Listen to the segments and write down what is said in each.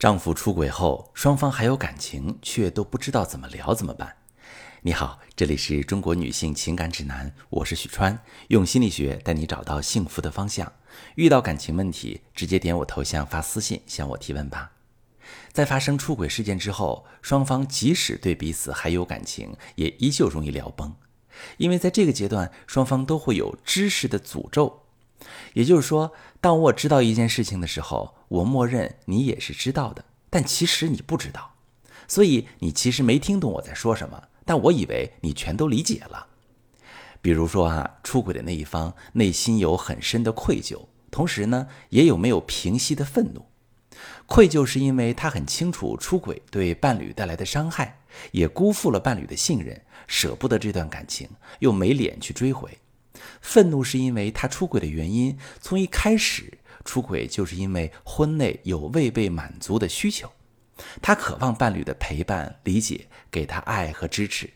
丈夫出轨后，双方还有感情，却都不知道怎么聊怎么办？你好，这里是中国女性情感指南，我是许川，用心理学带你找到幸福的方向。遇到感情问题，直接点我头像发私信向我提问吧。在发生出轨事件之后，双方即使对彼此还有感情，也依旧容易聊崩，因为在这个阶段，双方都会有知识的诅咒。也就是说，当我知道一件事情的时候，我默认你也是知道的，但其实你不知道，所以你其实没听懂我在说什么，但我以为你全都理解了。比如说啊，出轨的那一方内心有很深的愧疚，同时呢，也有没有平息的愤怒。愧疚是因为他很清楚出轨对伴侣带来的伤害，也辜负了伴侣的信任，舍不得这段感情，又没脸去追回。愤怒是因为他出轨的原因，从一开始出轨就是因为婚内有未被满足的需求，他渴望伴侣的陪伴、理解，给他爱和支持，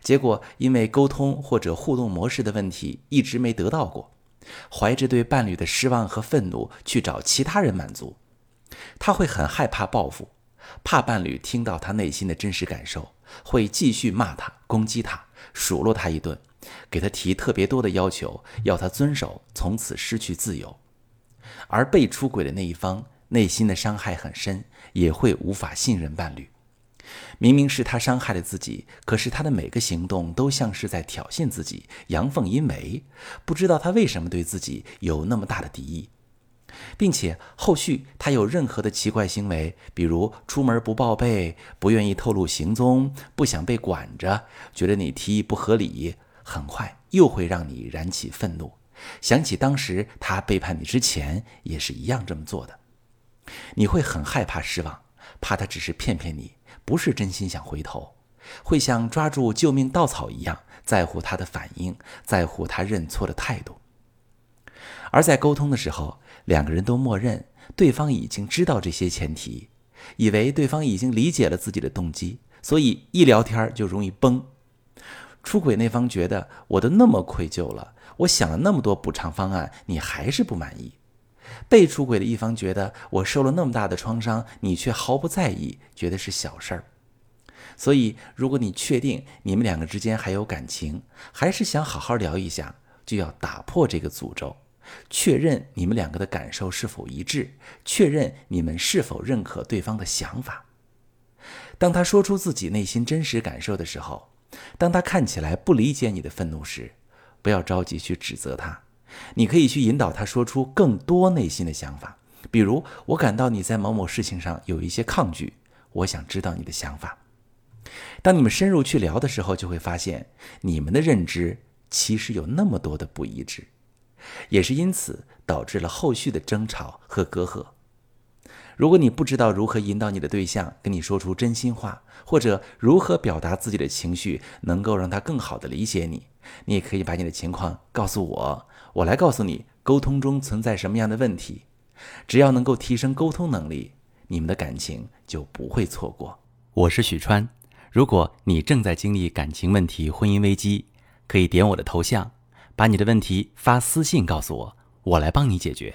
结果因为沟通或者互动模式的问题一直没得到过，怀着对伴侣的失望和愤怒去找其他人满足，他会很害怕报复，怕伴侣听到他内心的真实感受，会继续骂他、攻击他、数落他一顿。给他提特别多的要求，要他遵守，从此失去自由。而被出轨的那一方内心的伤害很深，也会无法信任伴侣。明明是他伤害了自己，可是他的每个行动都像是在挑衅自己，阳奉阴违。不知道他为什么对自己有那么大的敌意，并且后续他有任何的奇怪行为，比如出门不报备，不愿意透露行踪，不想被管着，觉得你提议不合理。很快又会让你燃起愤怒，想起当时他背叛你之前也是一样这么做的，你会很害怕失望，怕他只是骗骗你，不是真心想回头，会像抓住救命稻草一样在乎他的反应，在乎他认错的态度。而在沟通的时候，两个人都默认对方已经知道这些前提，以为对方已经理解了自己的动机，所以一聊天就容易崩。出轨那方觉得我都那么愧疚了，我想了那么多补偿方案，你还是不满意；被出轨的一方觉得我受了那么大的创伤，你却毫不在意，觉得是小事儿。所以，如果你确定你们两个之间还有感情，还是想好好聊一下，就要打破这个诅咒，确认你们两个的感受是否一致，确认你们是否认可对方的想法。当他说出自己内心真实感受的时候。当他看起来不理解你的愤怒时，不要着急去指责他，你可以去引导他说出更多内心的想法。比如，我感到你在某某事情上有一些抗拒，我想知道你的想法。当你们深入去聊的时候，就会发现你们的认知其实有那么多的不一致，也是因此导致了后续的争吵和隔阂。如果你不知道如何引导你的对象跟你说出真心话，或者如何表达自己的情绪，能够让他更好的理解你，你也可以把你的情况告诉我，我来告诉你沟通中存在什么样的问题。只要能够提升沟通能力，你们的感情就不会错过。我是许川，如果你正在经历感情问题、婚姻危机，可以点我的头像，把你的问题发私信告诉我，我来帮你解决。